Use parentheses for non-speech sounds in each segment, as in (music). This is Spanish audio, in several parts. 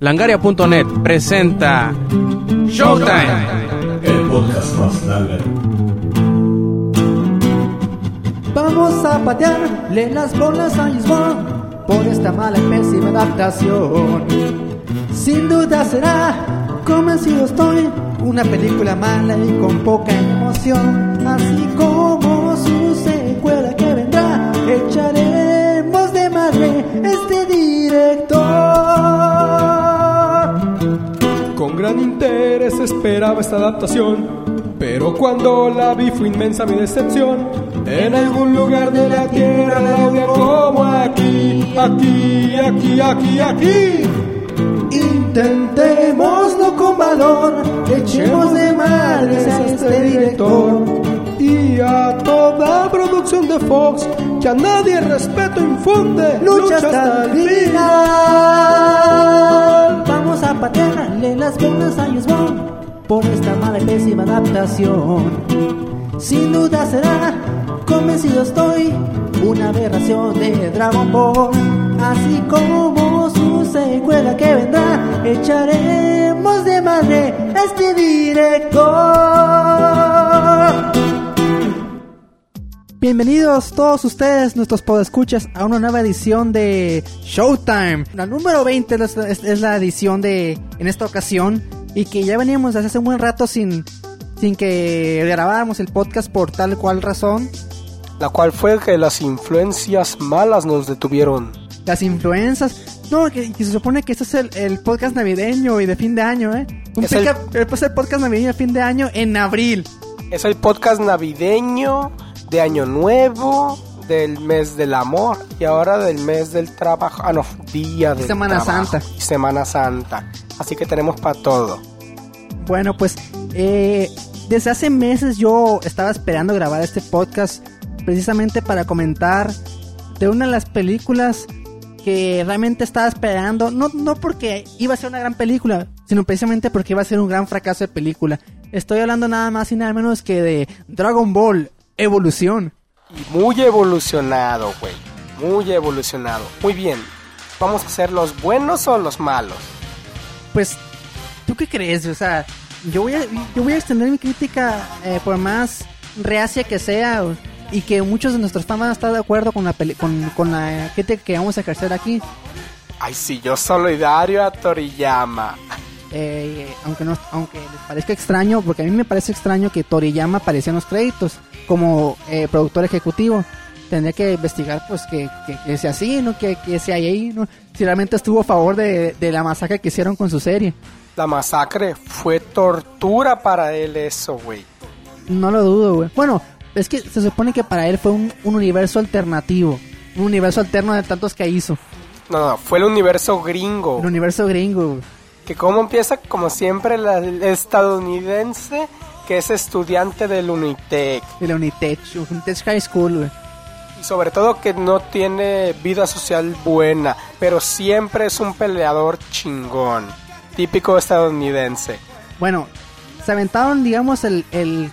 Langaria.net presenta Showtime. El podcast más. Vamos a patearle las bolas a Lisboa por esta mala y pésima adaptación. Sin duda será, convencido estoy, una película mala y con poca emoción. Así como su secuela que vendrá, echaremos de madre este director. Esperaba esta adaptación, pero cuando la vi fue inmensa mi decepción. En algún lugar de la tierra la odian como aquí, aquí, aquí, aquí, aquí. Intentémoslo con valor, echemos de madre a este director. Y a toda producción de Fox, que a nadie respeto infunde, Lucha hasta el. Por esta mala y pésima adaptación. Sin duda será, convencido estoy, una aberración de Dragon Ball. Así como su secuela que vendrá, echaremos de madre este director. Bienvenidos todos ustedes, nuestros podescuchas, a una nueva edición de Showtime. La número 20 es, es- es la edición de en esta ocasión y que ya veníamos desde hace un buen rato sin, sin que grabáramos el podcast por tal cual razón. La cual fue que las influencias malas nos detuvieron. Las influencias. No, que, que se supone que este es el, el podcast navideño y de fin de año, ¿eh? Un Es el- eh, pues el podcast navideño de fin de año en abril. Es el podcast navideño de Año Nuevo, del mes del amor y ahora del mes del trabajo. Ah, no, día de Semana Santa. Semana Santa. Así que tenemos para todo. Bueno, pues eh, desde hace meses yo estaba esperando grabar este podcast precisamente para comentar de una de las películas que realmente estaba esperando, no, no porque iba a ser una gran película, sino precisamente porque iba a ser un gran fracaso de película. Estoy hablando nada más y nada menos que de Dragon Ball Evolución. Y muy evolucionado, güey. Muy evolucionado. Muy bien. ¿Vamos a ser los buenos o los malos? Pues, ¿tú qué crees? O sea, yo voy a, yo voy a extender mi crítica eh, por más reacia que sea y que muchos de nuestros fans van a estar de acuerdo con la, peli- con, con la crítica que vamos a ejercer aquí. Ay, sí, yo solidario a Toriyama. Eh, aunque, no, aunque les parezca extraño, porque a mí me parece extraño que Toriyama aparecía en los créditos como eh, productor ejecutivo. Tendría que investigar, pues, que, que, que sea así, ¿no? Que, que sea ahí, ¿no? Si realmente estuvo a favor de, de la masacre que hicieron con su serie. La masacre fue tortura para él eso, güey. No lo dudo, güey. Bueno, es que se supone que para él fue un, un universo alternativo. Un universo alterno de tantos que hizo. No, no, fue el universo gringo. El universo gringo, güey. Que como empieza, como siempre, la- el estadounidense que es estudiante del Unitec. De la Unitech, Unitech High School, güey. Y sobre todo que no tiene vida social buena, pero siempre es un peleador chingón. Típico estadounidense. Bueno, se aventaron, digamos, el... el...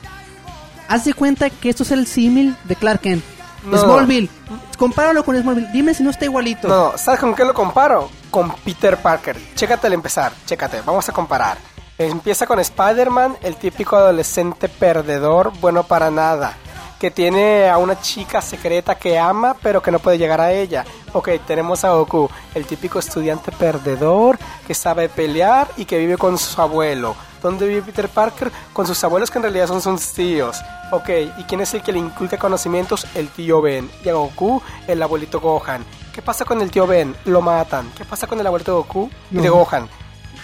Haz de cuenta que esto es el símil de Clark Kent. No. Smallville. Compáralo con Smallville. Dime si no está igualito. No, ¿sabes con qué lo comparo? Con Peter Parker. Chécate al empezar, chécate, vamos a comparar. Empieza con Spider-Man, el típico adolescente perdedor, bueno para nada. Que tiene a una chica secreta que ama, pero que no puede llegar a ella. Ok, tenemos a Goku, el típico estudiante perdedor que sabe pelear y que vive con su abuelo. ¿Dónde vive Peter Parker? Con sus abuelos que en realidad son sus tíos. Ok, ¿y quién es el que le inculca conocimientos? El tío Ben. Y a Goku, el abuelito Gohan. ¿Qué pasa con el tío Ben? Lo matan. ¿Qué pasa con el abuelito Goku? Y de No. Gohan.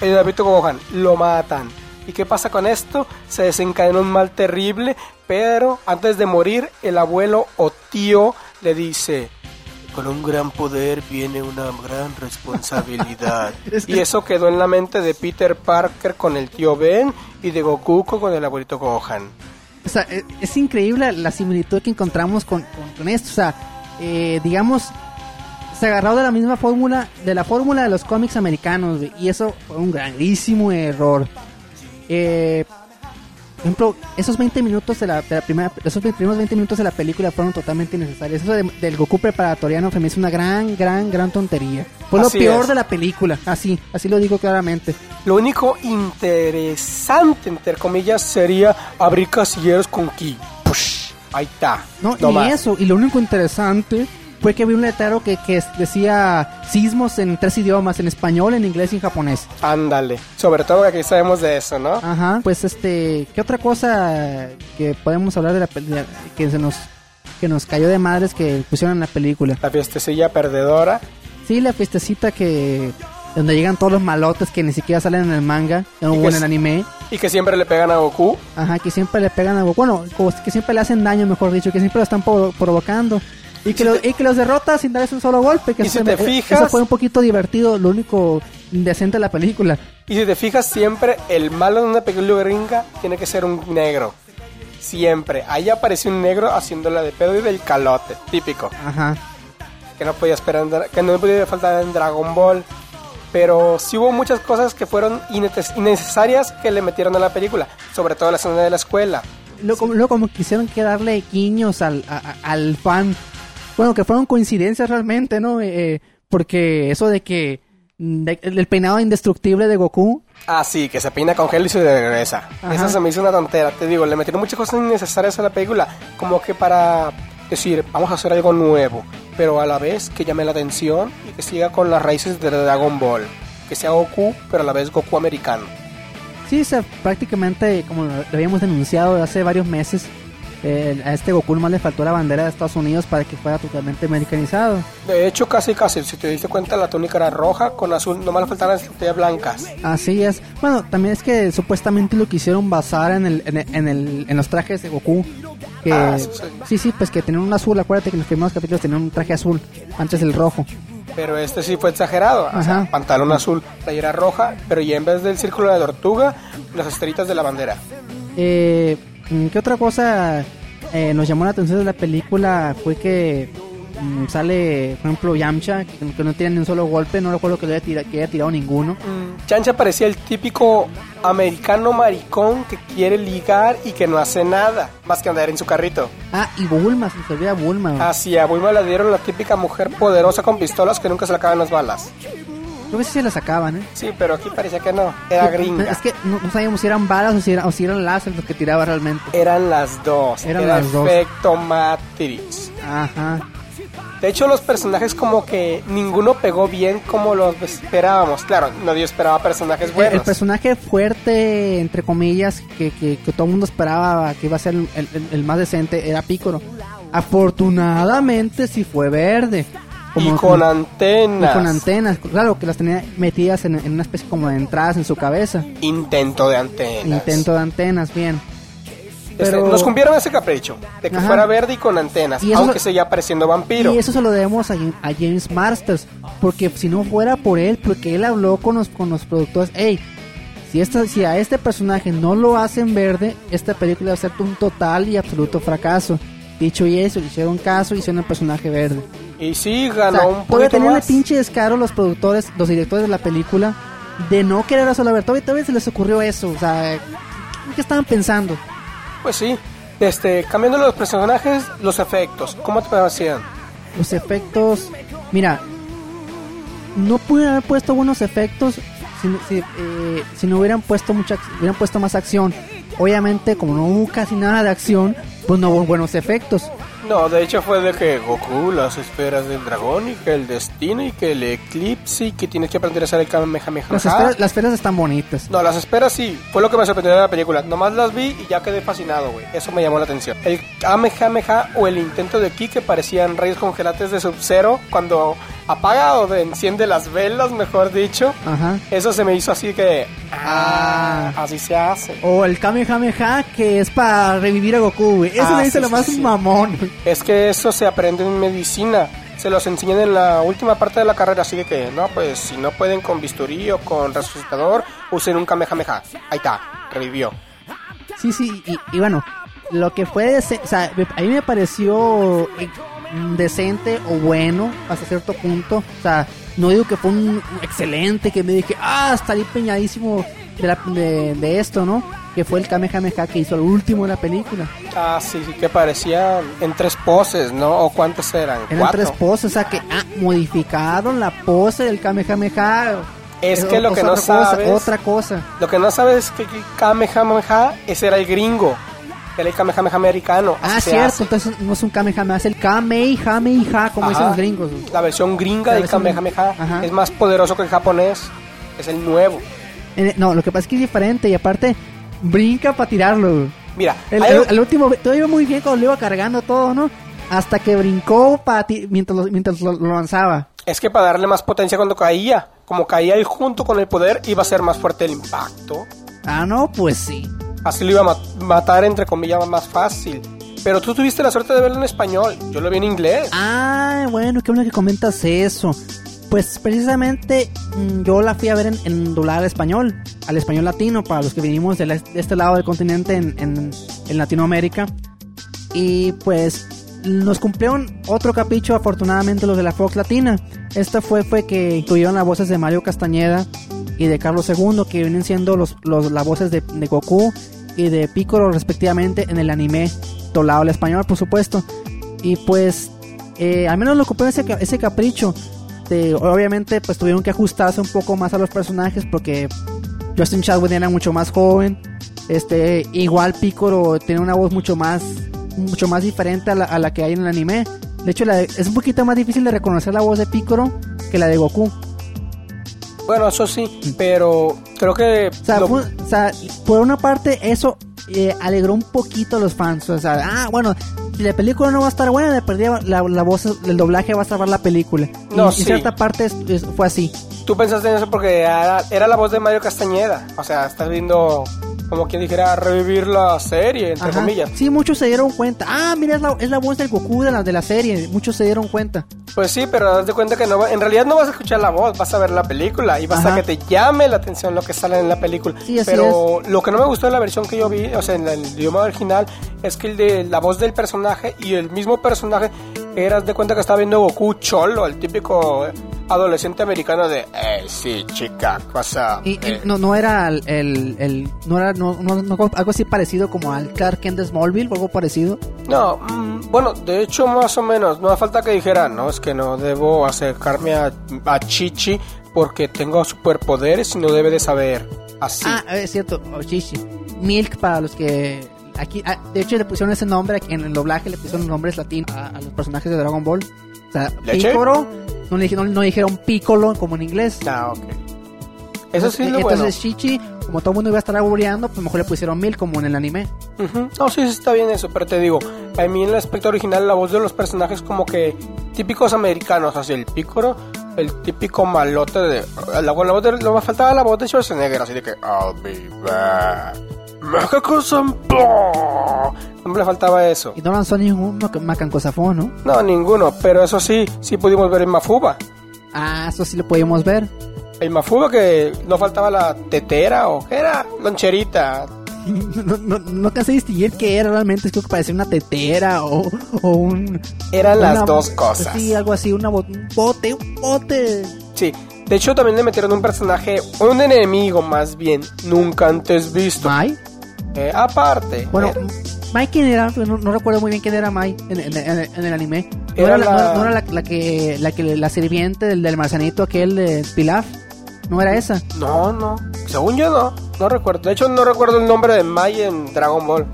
El abuelito Gohan. Lo matan. ¿Y qué pasa con esto? Se desencadena un mal terrible, pero antes de morir, el abuelo o tío le dice... Con un gran poder viene una gran responsabilidad. (laughs) Es- y eso quedó en la mente de Peter Parker con el tío Ben y de Goku con el abuelito Gohan. O sea, e- es, increíble la similitud que encontramos con, con- con esto. O sea, eh, digamos, se agarró de la misma fórmula, de la fórmula de los cómics americanos, y eso fue un grandísimo error. Eh, Por ejemplo, esos 20 minutos de la, de la primera, esos primeros 20 minutos de la película fueron totalmente innecesarios. Eso de- del Goku preparatoriano se me hizo una gran, gran, gran tontería. Fue lo Así peor es. de la película, así, así lo digo claramente. Lo único interesante, entre comillas, sería abrir casilleros con ki. Push, ahí está. No, No y más. eso, y lo único interesante fue que vi un letrero que, que decía sismos en tres idiomas, en español, en inglés y en japonés. Ándale. Sobre todo que aquí sabemos de eso, ¿no? Ajá, pues este, ¿qué otra cosa que podemos hablar de la película que se nos que nos cayó de madres que pusieron en la película? La fiestecilla perdedora. Sí, la fiestecita que donde llegan todos los malotes que ni siquiera salen en el manga o en el anime. Y que siempre le pegan a Goku. Ajá, que siempre le pegan a bueno, como que siempre le hacen daño, mejor dicho, que siempre lo están provo- provocando. Y que, si lo- te- y que los derrota sin darles un solo golpe. Que Y eso si te me- fijas- Eso fue un poquito divertido, lo único decente de la película. Y si te fijas, siempre el malo de una película gringa tiene que ser un negro. Siempre. Ahí apareció un negro haciéndola de pedo y del calote. Típico. Ajá. que no podía esperar que no podía faltar en Dragon Ball pero sí hubo muchas cosas que fueron innecesarias que le metieron a la película sobre todo la escena de la escuela Luego, como- luego como quisieron que darle guiños al, a- al fan. Bueno, que fueron coincidencias realmente, ¿no? Eh, eh, porque eso de que mm, de- el peinado indestructible de Goku. ah sí que se peina con gel y se regresa Ajá. eso se me hizo una tontera te digo le metieron muchas cosas innecesarias a la película como que para decir vamos a hacer algo nuevo pero a la vez que llame la atención y que siga con las raíces de Dragon Ball que sea Goku pero a la vez Goku americano Sí, se, prácticamente, como lo habíamos denunciado hace varios meses, eh, a este Goku más le faltó la bandera de Estados Unidos para que fuera totalmente americanizado. De hecho, casi casi, si te diste cuenta, la túnica era roja con azul, nomás le faltaban las estrellas blancas. Así es. Bueno, también es que supuestamente lo quisieron basar en, el, en, el- en, el- en los trajes de Goku. Que, Ah, sí, sí. sí, sí, pues que tenían un azul. Acuérdate que en los primeros capítulos tenían un traje azul antes del rojo. Pero este sí fue exagerado. O sea, pantalón azul, playera roja, pero ya en vez del círculo de tortuga, las estrellitas de la bandera. Eh, ¿Qué otra cosa eh, nos llamó la atención de la película? Fue que mm, sale, por ejemplo, Yamcha, que, que no tiene ni un solo golpe. No recuerdo que, le haya tira- que haya tirado ninguno. Chancha parecía el típico americano maricón que quiere ligar y que no hace nada, más que andar en su carrito. Ah, y Bulma, se olvida Bulma. Así a Bulma le dieron la típica mujer poderosa con pistolas que nunca se le acaban las balas. Creo que sí se la sacaban, ¿eh? Sí, pero aquí parecía que no, era gringa. Es que no, no sabíamos si eran balas o si, era- o si eran láser los que tiraba realmente. Eran las dos. Eran era las dos. efecto Matrix. Ajá. De hecho, los personajes como que ninguno pegó bien como los esperábamos. Claro, nadie esperaba personajes El, buenos. el personaje fuerte, entre comillas, que, que, que todo el mundo esperaba que iba a ser el, el- el más decente, era Piccolo. Afortunadamente sí fue verde. Y Como- con y antenas. con antenas, claro, que las tenía metidas en, en una especie como de entradas en su cabeza. Intento de antenas. Intento de antenas, bien. Este, Pero- nos cumplieron ese capricho de que Ajá. fuera verde y con antenas, Y aunque seguía pareciendo vampiro. Y eso se lo debemos a, a James Masters, porque si no fuera por él, porque él habló con los, con los productores, hey, si, esta, si a este personaje no lo hacen verde, esta película va a ser un total y absoluto fracaso. Dicho y eso, le hicieron caso y hicieron el personaje verde. Y sí, O ganó sea, un poquito tenían el más. pinche descaro los productores, los directores de la película, de no querer hacerlo ver. Todavía, todavía se les ocurrió eso, o sea, ¿qué estaban pensando? Pues sí. Este, cambiando los personajes, los efectos, ¿cómo te parecían? Los efectos, mira, no pudieron haber puesto buenos efectos si, si, eh, si no hubieran puesto mucha, hubieran puesto más acción. Obviamente, como no hubo casi nada de acción, pues no hubo buenos efectos. No, de hecho fue de que Goku, las esferas del dragón y que el destino y que el eclipse y que tienes que aprender a hacer el Kamehameha. Las esferas, las esferas están bonitas. No, las esperas sí, fue lo que me sorprendió de la película. Nomás las vi y ya quedé fascinado, güey. Eso me llamó la atención. El Kamehameha o el intento de Ki que parecían rayos congelantes de Sub-Zero cuando apaga o de- enciende las velas, mejor dicho. Ajá. Eso se me hizo así que... Ah, Ah. así se hace. O el Kamehameha, que es para revivir a Goku, güey. Eso Ah, me dice sí, lo más sí. mamón. güey. Es que eso se aprende en medicina. Se los enseñan en la última parte de la carrera, así de que, no, pues si no pueden con bisturí o con resucitador, usen un Kamehameha. Ahí está, revivió. Sí, sí, y, y bueno, lo que fue, o sea, me- a mí me pareció decente o bueno hasta cierto punto. O sea, no digo que fue un excelente, que me dije, ah, estaría empeñadísimo de, la- de- de esto, ¿no? Que fue el Kamehameha que hizo el último de la película. Ah, sí, sí, que parecían en tres poses, ¿no? ¿O cuántas eran? Eran tres poses, o sea que ah, modificaron la pose del Kamehameha. Es que lo que no cosa, sabes- Otra cosa. Lo que no sabes es que Kamehameha, ese era el gringo. Era el Kamehameha americano. Ah, cierto, entonces no es un Kamehameha, es el Kamehameha, como dicen los gringos. La versión gringa La del versión- Kamehameha es más poderoso que el japonés. Es el nuevo. Eh, No, lo que pasa es que es diferente y aparte brinca para tirarlo. Mira, El, hay- el- el último, todo iba muy bien cuando lo iba cargando todo, ¿no? Hasta que brincó para mientras, lo, mientras lo, lo lanzaba. es que para darle más potencia cuando caía. Como caía él junto con el poder, iba a ser más fuerte el impacto. Ah, no, pues sí. Así lo iba a ma- matar, entre comillas, más fácil. Pero tú tuviste la suerte de verlo en español. Yo lo vi en inglés. Ah, bueno, qué bueno que comentas eso. Pues precisamente mm, yo la fui a ver en, en doblar al español, al español latino, para los que vinimos de, la- de este lado del continente en, Latinoamérica. Y pues nos cumplieron otro capricho, afortunadamente, los de la Fox Latina. Esta fue, fue que incluyeron las voces de Mario Castañeda y de Carlos II, que vienen siendo los, las voces de Goku y de Piccolo, respectivamente, en el anime doblado al español, por supuesto. Y pues, eh, al menos lo cumplieron ese, ese capricho. Obviamente, pues tuvieron que ajustarse un poco más a los personajes porque Justin Chadwick era mucho más joven. Este, igual Piccolo tiene una voz mucho más, mucho más diferente a la, a la que hay en el anime. De hecho, la es un poquito más difícil de reconocer la voz de Piccolo que la de Goku. Bueno, eso sí, pero creo que... O sea, lo- fue- o sea, por una parte, eso eh, alegró un poquito a los fans. O sea, ah, bueno, si la película no va a estar buena, de perdida la, la voz, el doblaje va a salvar la película. Y No, en sí. cierta parte es- es- fue así. Tú pensaste en eso porque era, era la voz de Mario Castañeda. O sea, estás viendo, como quien dijera, revivir la serie, entre Ajá. comillas. Sí, muchos se dieron cuenta. Ah, mira, es la, es la voz del Goku de la, de la serie. Muchos se dieron cuenta. Pues sí, pero haz de cuenta que no, va- en realidad no vas a escuchar la voz, vas a ver la película y vas Ajá. a que te llame la atención lo que sale en la película. Sí, así pero lo que no me gustó de la versión que yo vi, o sea, en el idioma original, es que el de la voz del personaje y el mismo personaje, eras de cuenta que estaba viendo Goku Cholo, el típico adolescente americano de, eh, sí, chica, cosa. Y, eh". no, no era el, el, el- no era no, no- no- algo así parecido como al Clark Kent de Smallville algo parecido. No, mm, bueno, de hecho más o menos, no hace falta que dijera, no, es que no debo acercarme a, a Chichi porque tengo superpoderes y no debe de saber así. Ah, es cierto, Oshishi. Milk para los que aquí ah, de hecho le pusieron ese nombre en el doblaje le pusieron nombres latinos a, a los personajes de Dragon Ball. O sea, ¿Leche? Piccolo, no, le, no, no dijeron Piccolo como en inglés. Ah, ok. Eso sí es lo Entonces bueno. Chichi, como todo el mundo iba a estar aburriendo, pues mejor le pusieron Milk como en el anime. No, sí, sí está bien eso, pero te digo, a mí en el aspecto original la voz de los personajes como que típicos americanos, así el pícoro, el típico malote de... La, la voz de... No me faltaba la voz de Schwarzenegger, así de que... I'll be back. No me le faltaba eso. Y no lanzó ningún mac- macancosafón, ¿no? No, ninguno, pero eso sí, sí pudimos ver el Mafuba. Ah, eso sí lo podíamos ver. El Mafuba que no faltaba la tetera o ¿qué era? Loncherita. (laughs) No, no, no alcancé a distinguir qué era realmente, creo que parecía una tetera o, o un... Eran las una- dos cosas. Sí, algo así, una bo- un bote, un bote. Sí, de hecho también le metieron un personaje, un enemigo más bien, nunca antes visto. Mai. Eh, aparte, Bueno, era- Mai quién era, no, no recuerdo muy bien quién era Mai en, en- en- en el anime. No Era la, la- no- no era la, la que, la que la sirviente del, del marcianito aquel de Pilaf. No era esa. no, no, según yo no, no recuerdo. De hecho no recuerdo el nombre de Mai en Dragon Ball.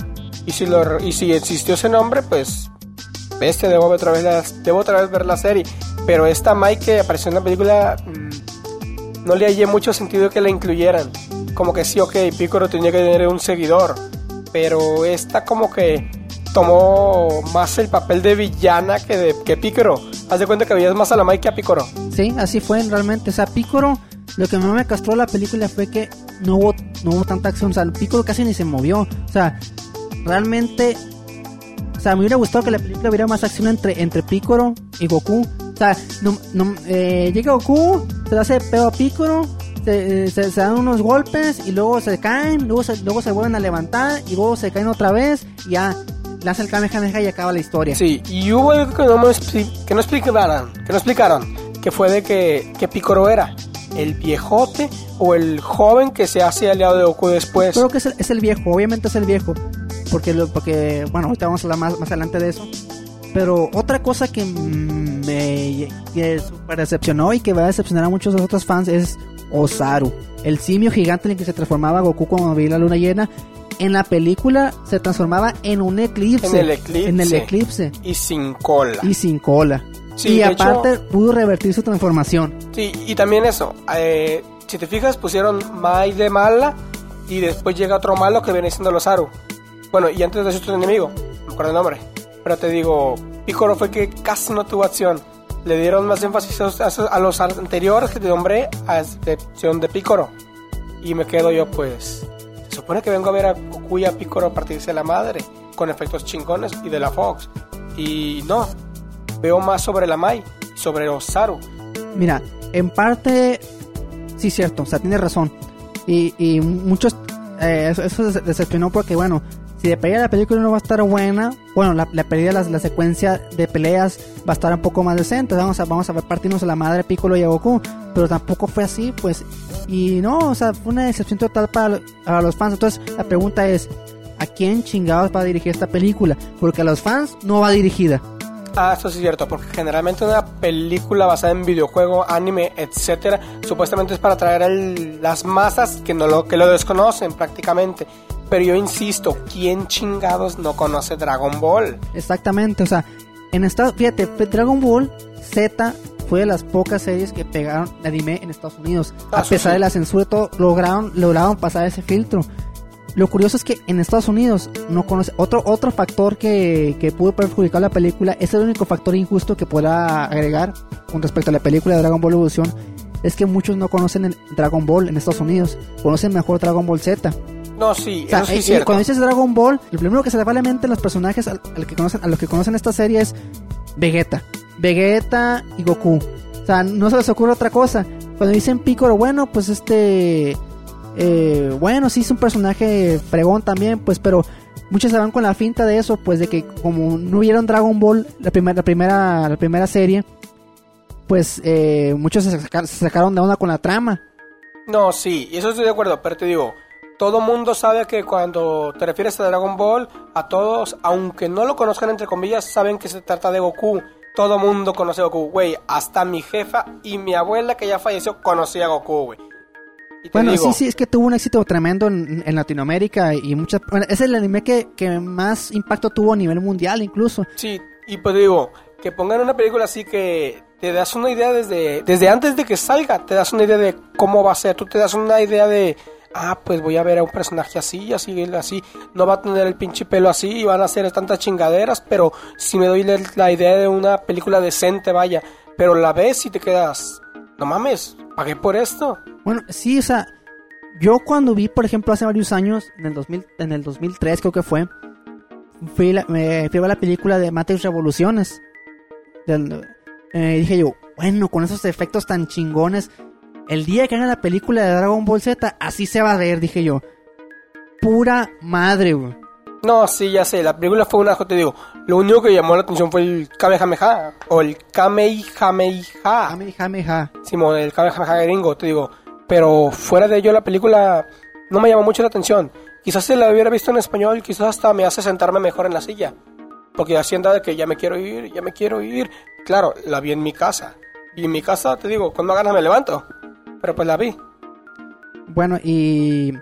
Y si lo y si existió ese nombre, pues bestia, debo otra vez la- debo otra vez ver la serie. Pero esta Mai que apareció en la película mm, no le hallé mucho sentido que la incluyeran. Como que sí, ok, Piccolo tenía que tener un seguidor. Pero esta como que tomó más el papel de villana que de que Piccolo. Haz de cuenta que veías más a la Mai que a Piccolo. Sí, así fue realmente. O sea, Piccolo, lo que más me castró la película fue que no hubo, no hubo tanta acción. O sea, Piccolo casi ni se movió. O sea, realmente. O sea, me hubiera gustado que la película hubiera más acción entre, entre Piccolo y Goku. O sea, no, no- eh, llega Goku, se le hace pedo a Piccolo, se, se- se dan unos golpes y luego se caen, luego se, luego se vuelven a levantar y luego se caen otra vez y ya lanza el Kamehameha y acaba la historia. Sí, y hubo algo que no, me que no explicaron, que no explicaron, que fue de que, que Piccolo era. ¿El viejote o el joven que se hace aliado de Goku después? Creo que es el, es el viejo, obviamente es el viejo. Porque, lo, porque bueno, ahorita vamos a hablar más, más adelante de eso. Pero otra cosa que me que super decepcionó y que va a decepcionar a muchos de los otros fans es Osaru. El simio gigante en el que se transformaba Goku cuando veía la luna llena. En la película se transformaba en un eclipse. En el eclipse. En el eclipse. Y sin cola. Y sin cola. Sí, y aparte hecho- pudo revertir su transformación. Sí, y también eso. eh, si te fijas, pusieron Mai de mala y después llega otro malo que viene siendo los Aru. Bueno, y antes de eso otro enemigo, no me acuerdo el nombre. Pero te digo, Piccolo fue que casi no tuvo acción. Le dieron más énfasis a, los anteriores que te nombré, a excepción de Piccolo. Y me quedo yo, pues. Se supone que vengo a ver a Goku y a Piccolo partirse la madre, con efectos chingones y de la Fox. Y no, veo más sobre la Mai, sobre los Aru. Mira, en parte, sí, cierto, o sea, tiene razón. Y, y muchos, eh, eso, eso decepcionó porque, bueno, si de pelea la película no va a estar buena, bueno, la, la pelea, la, la secuencia de peleas va a estar un poco más decente. Vamos a, vamos a partirnos a la madre Piccolo y a Goku, pero tampoco fue así, pues. Y no, o sea, fue una decepción total para, para los fans. Entonces, la pregunta es: ¿a quién chingados va a dirigir esta película? Porque a los fans no va dirigida. Ah, eso sí es cierto, porque generalmente una película basada en videojuego, anime, etcétera, supuestamente es para atraer las masas que no lo que lo desconocen prácticamente. Pero yo insisto, ¿quién chingados no conoce Dragon Ball? Exactamente, o sea, en Estados fíjate, Dragon Ball Z fue de las pocas series que pegaron de anime en Estados Unidos. Ah, a pesar sí. de la censura y todo, lograron, lograron pasar ese filtro. Lo curioso es que en Estados Unidos no conoce otro otro factor que, que pudo perjudicar la película, es el único factor injusto que pueda agregar con respecto a la película de Dragon Ball Evolution, es que muchos no conocen el Dragon Ball en Estados Unidos, conocen mejor Dragon Ball Z. No, sí, O sea, eso sí es cierto. cuando dices Dragon Ball, lo primero que se le va a la mente a los personajes al, al que conocen, a los que conocen esta serie es Vegeta. Vegeta y Goku. O sea, no se les ocurre otra cosa. Cuando dicen Piccolo, bueno, pues este... eh, bueno, sí es un personaje fregón también, pues, pero muchos se van con la finta de eso, pues de que como no vieron Dragon Ball, la, primera la, primera, la primera serie, pues eh, muchos se, saca- se sacaron de onda con la trama. No, sí, y eso estoy de acuerdo, pero te digo, todo mundo sabe que cuando te refieres a Dragon Ball, a todos, aunque no lo conozcan entre comillas, saben que se trata de Goku. Todo mundo conoce a Goku, güey. Hasta mi jefa y mi abuela que ya falleció conocía a Goku, güey. Bueno, digo, sí, sí, es que tuvo un éxito tremendo en, en Latinoamérica y muchas... Bueno, es el anime que, que más impacto tuvo a nivel mundial incluso. Sí, y pues digo, que pongan una película así que te das una idea desde, desde antes de que salga, te das una idea de cómo va a ser, tú te das una idea de, ah, pues voy a ver a un personaje así, así, así, no va a tener el pinche pelo así y van a hacer tantas chingaderas, pero si me doy la, idea de una película decente, vaya, pero la ves y te quedas, no mames, pagué por esto. Bueno, sí, o sea, yo cuando vi, por ejemplo, hace varios años, en el, 2000, en el 2003 creo que fue, fui, la- me fui a ver la película de Matrix Revoluciones. Eh, dije yo, bueno, con esos efectos tan chingones, el día que haga la película de Dragon Ball Z, así se va a ver, dije yo. Pura madre, güey. No, sí, ya sé, la película fue un asco, te digo, lo único que llamó la atención fue el Kamehameha, o el Kamehameha. Ja. Simón, el Kamehameha gringo, te digo. Pero fuera de ello, la película no me llamó mucho la atención. Quizás si la hubiera visto en español, quizás hasta me hace sentarme mejor en la silla. Porque así de que ya me quiero ir, ya me quiero ir. Claro, la vi en mi casa. Y en mi casa, te digo, cuando ganas me levanto. Pero pues la vi. Bueno, y,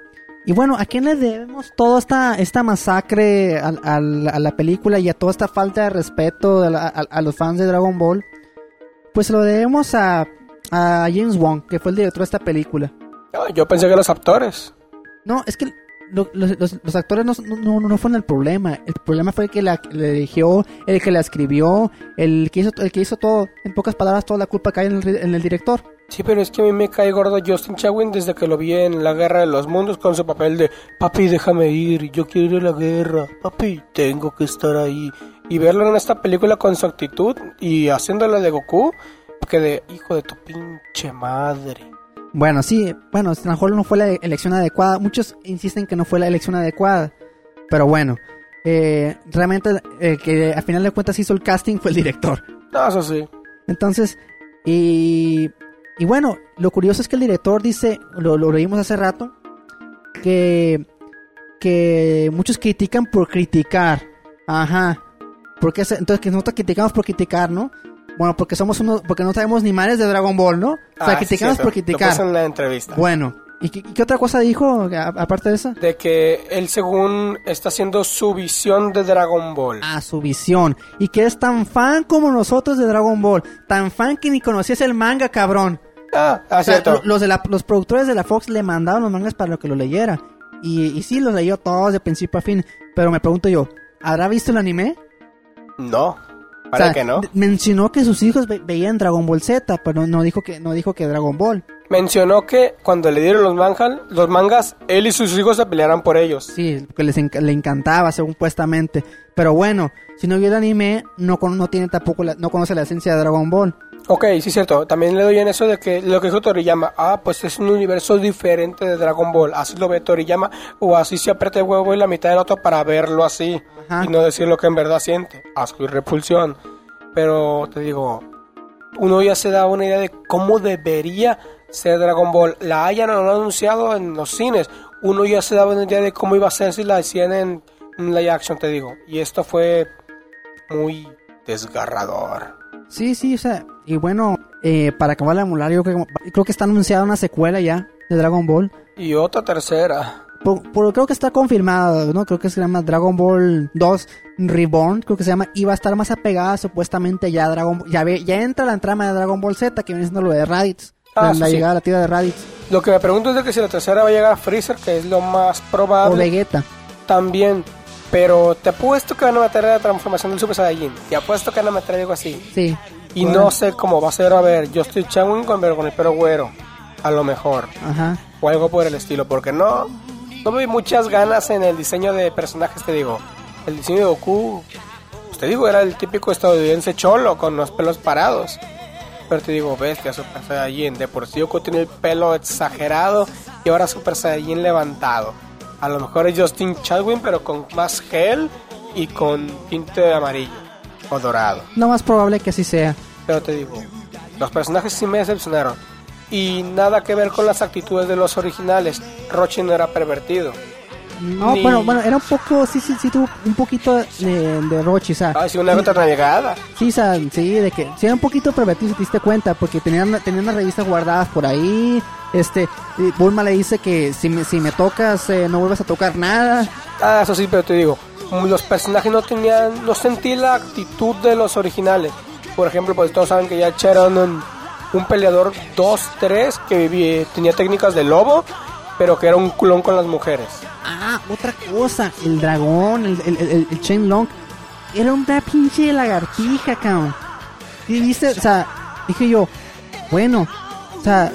y bueno, ¿a quién le debemos toda esta, esta masacre a, la película y a toda esta falta de respeto a, a los fans de Dragon Ball? Pues lo debemos a, James Wong, que fue el director de esta película. No, Yo pensé que los actores. No, es que lo- los, los- los actores no, no, no fueron el problema. El problema fue el que la, la dirigió, el que la escribió, el que hizo, el que hizo todo. En pocas palabras, toda la culpa cae en el, en el director. Sí, pero es que a mí me cae gordo Justin Chawin desde que lo vi en la Guerra de los Mundos con su papel de Papi, déjame ir, yo quiero ir a la guerra, papi, tengo que estar ahí. Y verlo en esta película con su actitud y haciéndola de Goku, que de hijo de tu pinche madre. Bueno, sí, bueno, a no fue la elección adecuada. Muchos insisten que no fue la elección adecuada. Pero bueno, eh, realmente el que a final de cuentas hizo el casting fue el director. No, eso sí. Entonces, y Y bueno, lo curioso es que el director dice, lo, lo leímos hace rato, que, que muchos critican por criticar. Ajá. Porque entonces que nosotros criticamos por criticar, ¿no? Bueno, porque somos unos, porque no sabemos ni madres de Dragon Ball, ¿no? O sea, Ah, sí, criticamos por criticar. en la entrevista. Bueno, ¿y qué, otra cosa dijo aparte de eso? De que él según está haciendo su visión de Dragon Ball. A su visión. Y que es tan fan como nosotros de Dragon Ball. Tan fan que ni conocías el manga, cabrón. Ah, ah, O sea, cierto. los, de la- los productores de la Fox le mandaron los mangas para que lo leyera. Y, y sí, los leyó todos de principio a fin. Pero me pregunto yo, ¿habrá visto el anime? No, O para sea, que no. Mencionó que sus hijos ve- veían Dragon Ball Z, pero no dijo que no dijo que Dragon Ball. Mencionó que cuando le dieron los mangas, los mangas, él y sus hijos se pelearan por ellos. Sí, porque les le encantaba, según supuestamente. Pero bueno, si no vio el anime, no, con- no tiene tampoco la- no conoce la esencia de Dragon Ball. Ok, sí es cierto. También le doy en eso de que lo que dijo Toriyama, ah, pues es un universo diferente de Dragon Ball. Así lo ve Toriyama, o así se aprieta el huevo y la mitad del otro para verlo así. Ajá. Y no decir lo que en verdad siente. Asco y repulsión. Pero te digo, uno ya se da una idea de cómo debería ser Dragon Ball. La hayan o no anunciado en los cines. Uno ya se daba una idea de cómo iba a ser si la hacían en, live action, te digo. Y esto fue muy desgarrador. Sí, sí, o sea, y bueno, eh, para acabar la emular, yo creo, que- creo que está anunciada una secuela ya de Dragon Ball. Y otra tercera. Por, por- creo que está confirmada, ¿no? Creo que se llama Dragon Ball 2 Reborn, creo que se llama, y va a estar más apegada supuestamente ya a Dragon Ball, ya, ve, ya entra la trama de Dragon Ball Z, que viene siendo lo de Raditz, Ah, la, sí, llegada a la tira de Raditz, Lo que me pregunto es de que si la tercera va a llegar a Freezer, que es lo más o probable. Vegeta. También. Pero te apuesto que van a meter la transformación del Super Saiyajin. Te apuesto que van a meter algo así. Sí. Y Bueno, no sé cómo va a ser. A ver, yo estoy Changwon con, pero con el pelo güero. A lo mejor. Ajá. O algo por el estilo. Porque no. No me vi muchas ganas en el diseño de personajes, te digo. El diseño de Goku. Pues te digo, era el típico estadounidense cholo con los pelos parados. Pero te digo, bestia, Super Saiyajin. De por sí Goku tiene el pelo exagerado y ahora Super Saiyajin levantado. A lo mejor es Justin Chadwin, pero con más gel y con tinte amarillo o dorado. Lo más probable que así sea. Pero te digo, los personajes sí me decepcionaron. Y nada que ver con las actitudes de los originales. Rochi no era pervertido. No, Ni- bueno, bueno, era un poco, sí, sí, sí, tuvo un poquito de, de Rochi, o sea, Ah, sí, una gota navegada. Sí, o sea, sí, de que sí era un poquito pervertido, si te diste cuenta, porque tenían, tenían unas revistas guardadas por ahí. Este, Bulma le dice que si me, si me tocas, eh, no vuelves a tocar nada. Ah, eso sí, pero te digo, los personajes no tenían, no sentí la actitud de los originales. Por ejemplo, pues todos saben que ya echaron un, un peleador 2-3 que vivía, tenía técnicas de lobo, pero que era un culón con las mujeres. Ah, otra cosa, el dragón, el, el, el, el Shenlong, era una pinche lagartija, cabrón. Y viste, o sea, dije yo, bueno, o sea,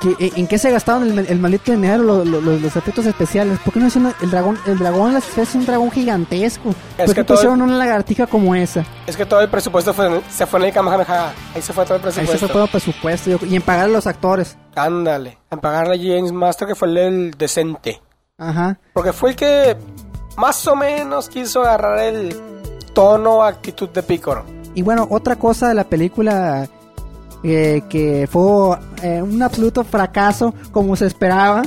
que, ¿en qué se gastaron el, el maldito dinero los, los, los efectos especiales? ¿Por qué no hicieron el dragón? El dragón las es un dragón gigantesco. Es ¿Por que qué pusieron una lagartija como esa? Es que todo el presupuesto fue, se fue en el Kamehameha. Ahí se fue todo el Ahí se presupuesto. fue todo el presupuesto yo- y en pagar a los actores. Ándale, en pagarle a James Master que fue el, el decente. Ajá. Porque fue el que más o menos quiso agarrar el tono, actitud de Piccolo. Y bueno, otra cosa de la película eh, que fue eh, un absoluto fracaso, como se esperaba.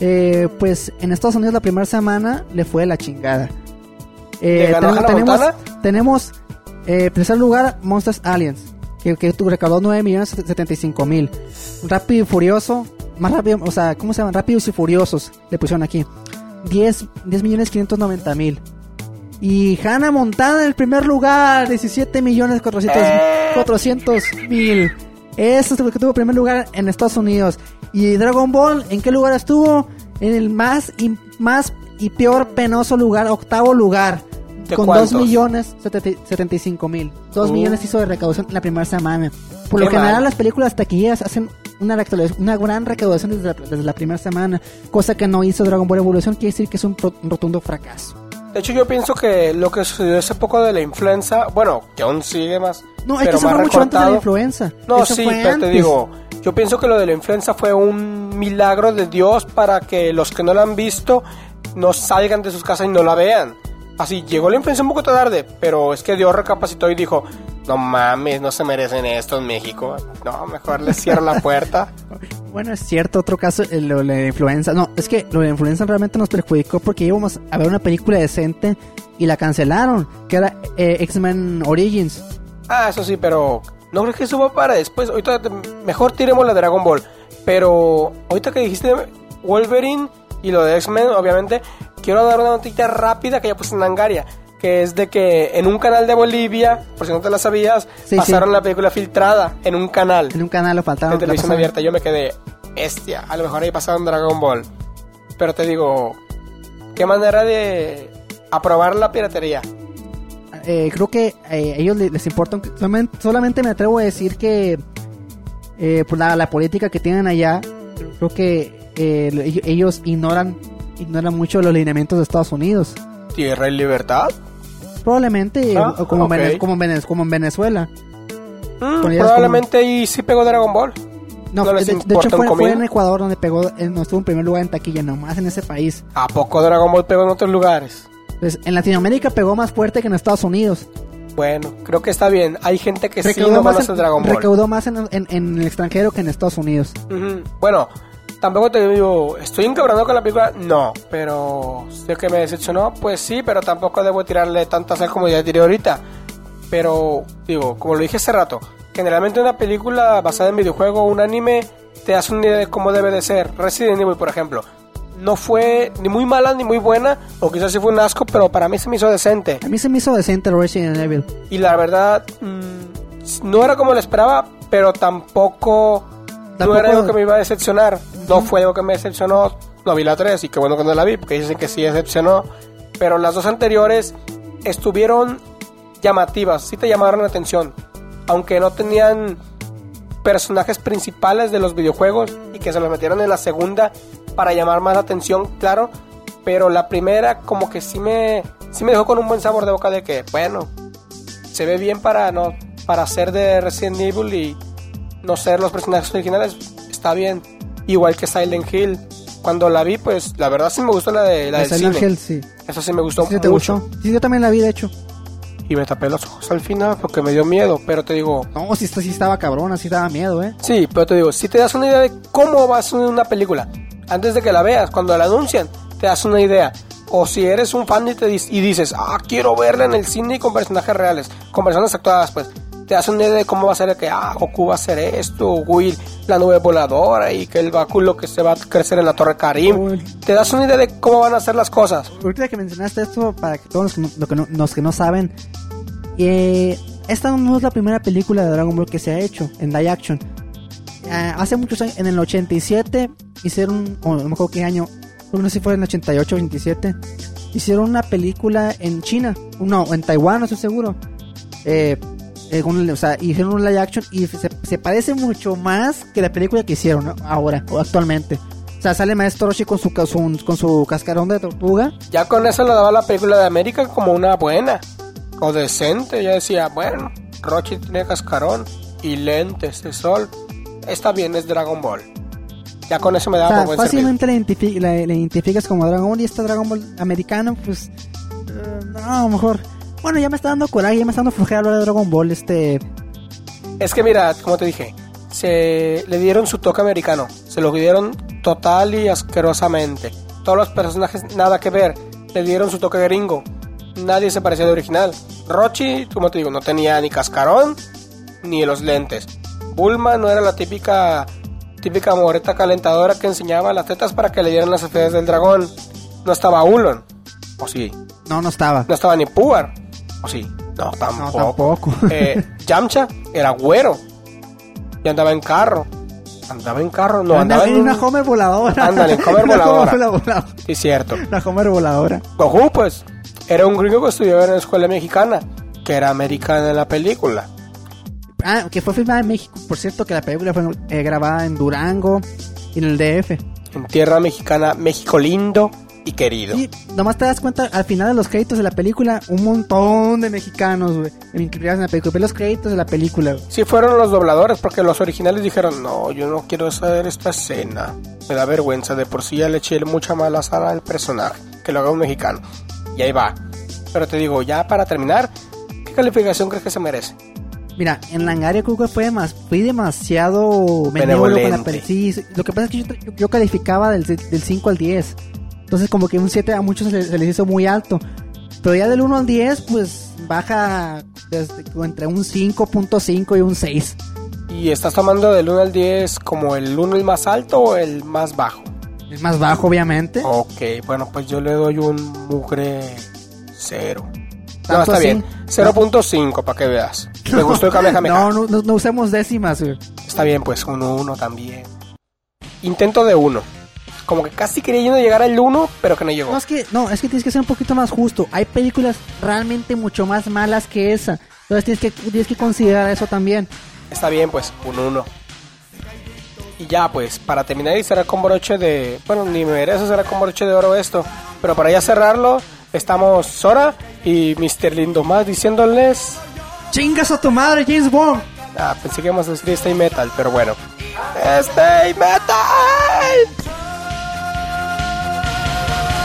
eh, pues en Estados Unidos la primera semana le fue de la chingada. Eh, ¿Le ganó tenemos, tenemos, eh, tercer lugar Monsters Aliens, que, que recaudó 9 millones 75 mil. Rápido y Furioso, más rápido, o sea, ¿cómo se llaman? Rápidos y Furiosos, le pusieron aquí. 10, 10 millones 590 mil. Y Hannah Montana en el primer lugar, 17 millones 400 400 mil. Eso es lo que tuvo primer lugar en Estados Unidos. Y Dragon Ball, ¿en qué lugar estuvo? En el más y, más y peor penoso lugar, octavo lugar. ¿De Con cuántos? 2 millones 75 mil. 2 Uh. millones hizo de recaudación en la primera semana. Por lo general, mal. las películas taquilleras hacen una, una gran recaudación desde la, desde la primera semana. Cosa que no hizo Dragon Ball Evolution. Quiere decir que es un, rotundo fracaso. De hecho, yo pienso que lo que sucedió hace poco de la influenza, bueno, que aún sigue más, No, es pero que eso más fue mucho antes de la recortado. influenza. No, Eso sí, pero te digo, yo pienso que lo de la influenza fue un milagro de Dios para que los que no la han visto no salgan de sus casas y no la vean. Así, llegó la influenza un poco tarde, pero es que Dios recapacitó y dijo, no mames, no se merecen esto en México. No, mejor les cierro la puerta. (laughs) Bueno, es cierto, otro caso, eh, lo de la influenza. No, es que lo de la influenza realmente nos perjudicó porque íbamos a ver una película decente y la cancelaron, que era eh, X-Men Origins. Ah, eso sí, pero no creo que eso va para después. Ahorita mejor tiremos la Dragon Ball. Pero ahorita que dijiste Wolverine y lo de X-Men, obviamente, quiero dar una notita rápida que ya puse en Angaria. Que es de que en un canal de Bolivia, por si no te la sabías, Sí, pasaron sí. la película filtrada en un canal En un canal lo faltaba. de televisión abierta. Yo me quedé, bestia, a lo mejor ahí pasaron Dragon Ball. Pero te digo, qué manera de aprobar la piratería. Eh, creo que eh, a ellos le- les importa. Solamente, solamente me atrevo a decir que eh, por la, la política que tienen allá, creo que eh, ellos ignoran ignoran mucho los lineamientos de Estados Unidos. Tierra y libertad. Probablemente, Ah, o como, ok. Vene- como, en Vene- como en Venezuela. Mm, ellas probablemente ahí sí pegó Dragon Ball. No, de, hecho fue, en Ecuador donde pegó, eh, no estuvo en primer lugar en taquilla, nomás en ese país. ¿A poco Dragon Ball pegó en otros lugares? Pues en Latinoamérica pegó más fuerte que en Estados Unidos. Bueno, creo que está bien. Hay gente que sí Recaudó no más, conoce en, Dragon Ball. recaudó más en, en- en el extranjero que en Estados Unidos. Bueno, tampoco te digo, ¿estoy encabronado con la película? No, pero sé que me decepcionó, pues sí, pero tampoco debo tirarle tanta sal como ya tiré ahorita. Pero, digo, como lo dije hace rato, generalmente una película basada en videojuego o un anime te hace una idea de cómo debe de ser. Resident Evil, por ejemplo, no fue ni muy mala ni muy buena, o quizás sí fue un asco, pero para mí se me hizo decente. A mí se me hizo decente Resident Evil. Y la verdad, mm, no era como lo esperaba, pero tampoco, no era algo que me iba a decepcionar. No fue algo que me decepcionó. No vi la 3 y qué bueno que no la vi, porque dicen que sí decepcionó. Pero las dos anteriores estuvieron llamativas, sí te llamaron la atención. Aunque no tenían personajes principales de los videojuegos y que se los metieron en la segunda para llamar más la atención, claro. Pero la primera como que sí me, sí me dejó con un buen sabor de boca de que, bueno, se ve bien para no para ser de Resident Evil y no ser los personajes originales está bien igual que Silent Hill cuando la vi pues la verdad sí me gustó la de la La del Silent cine Hill, sí. eso sí me gustó ¿Sí te mucho gustó? Sí, yo también la vi, de hecho. y me tapé los ojos al final porque me dio miedo pero te digo No, sí, sí estaba cabrona, sí daba miedo, ¿eh? sí pero te digo si te das una idea de cómo va a ser una película antes de que la veas cuando la anuncian te das una idea o si eres un fan y, te y dices ah quiero verla en el cine y con personajes reales con personas actuadas pues te das una idea de cómo va a ser que, ah, Goku va a hacer esto, Will, la nube voladora y que el báculo que se va a crecer en la Torre Karim. Uy. Te das una idea de cómo van a ser las cosas. Ahorita que mencionaste esto, para que todos los que no, lo que no- los que no saben, eh, esta no es la primera película de Dragon Ball que se ha hecho en live action. Ah, hace muchos años, en el 87, hicieron, o no me acuerdo qué año, no sé si fue en el 88 o 87, hicieron una película en China, no, en Taiwán, no estoy seguro. Eh, eh, con- o sea, hicieron un live action y se, se parece mucho más que la película que hicieron ahora, o actualmente. O sea, sale Maestro Roshi con su, su- con su cascarón de tortuga. Ya con eso le daba la película de América como una buena o decente. Ya decía, bueno, Rochi tiene cascarón y lentes de sol. Está bien, es Dragon Ball. Ya con eso me O daba sea, por buen fácilmente la, identifi- la- la identificas como Dragon Ball y este Dragon Ball americano, pues. eh, no, a lo mejor. Bueno, ya me está dando coraje, ya me está dando flojera hablar de Dragon Ball. Este. Es que mira, como te dije, se le dieron su toque americano. Se lo dieron total y asquerosamente. Todos los personajes nada que ver. Le dieron su toque gringo. Nadie se parecía al original. Rochi, como te digo, no tenía ni cascarón ni los lentes. Bulma no era la típica típica moreta calentadora que enseñaba las tetas para que le dieran las esferas del dragón. No estaba Ulon. O sí. No, no estaba. No estaba ni Puar. O sí. No, tampoco. No, tampoco. (laughs) Eh, Yamcha era güero. Y andaba en carro. Andaba en carro, no, andaba en en una un... Homer voladora. Ándale, Homer (laughs) Una voladora. Homer voladora. Sí, cierto. La Homer voladora. Goku, pues, era un gringo que estudiaba en la escuela mexicana, que era americana en la película. Ah, que fue filmada en México. Por cierto, que la película fue eh, grabada en Durango y en el DF. En tierra mexicana, México lindo y querido. Y nomás te das cuenta, al final de los créditos de la película, un montón de mexicanos, güey, en la película. Ve los créditos de la película, güey. Sí fueron los dobladores, porque los originales dijeron, no, yo no quiero saber esta escena. Me da vergüenza, de por sí ya le eché mucha mala sal al personaje, que lo haga un mexicano. Y ahí va. Pero te digo, ya para terminar, ¿qué calificación crees que se merece? Mira, en Langaria creo que fue más, fui demasiado benévolo con la. Sí, lo que pasa es que yo calificaba del, del 5 al 10. Entonces como que un 7 a muchos se les, se les hizo muy alto. Pero ya del 1 al 10, pues baja desde, entre un 5.5 y un 6. ¿Y estás tomando del 1 al 10 como el 1 el más alto o el más bajo? Es más bajo, obviamente. Ok, bueno, pues yo le doy un mugre 0. No, ¿Tanto está bien. 0.5 para que veas. Me gustó el Kamehameha. No, no, no, no usemos décimas, güey. Está bien, pues 1-1 también. Intento de 1. Como que casi queriendo llegar al 1, pero que no llegó. No, es que, no, es que tienes que ser un poquito más justo. Hay películas realmente mucho más malas que esa. Entonces tienes que, tienes que considerar eso también. Está bien, pues, un 1. Y ya, pues, para terminar y cerrar con broche de... Bueno, ni me merece cerrar con broche de oro esto. Pero para ya cerrarlo, estamos Sora y Mr. Lindo más diciéndoles... ¡Chingas a tu madre, James Bond! Ah, pensé que íbamos a decir Stay Metal, pero bueno. ¡Stay Metal!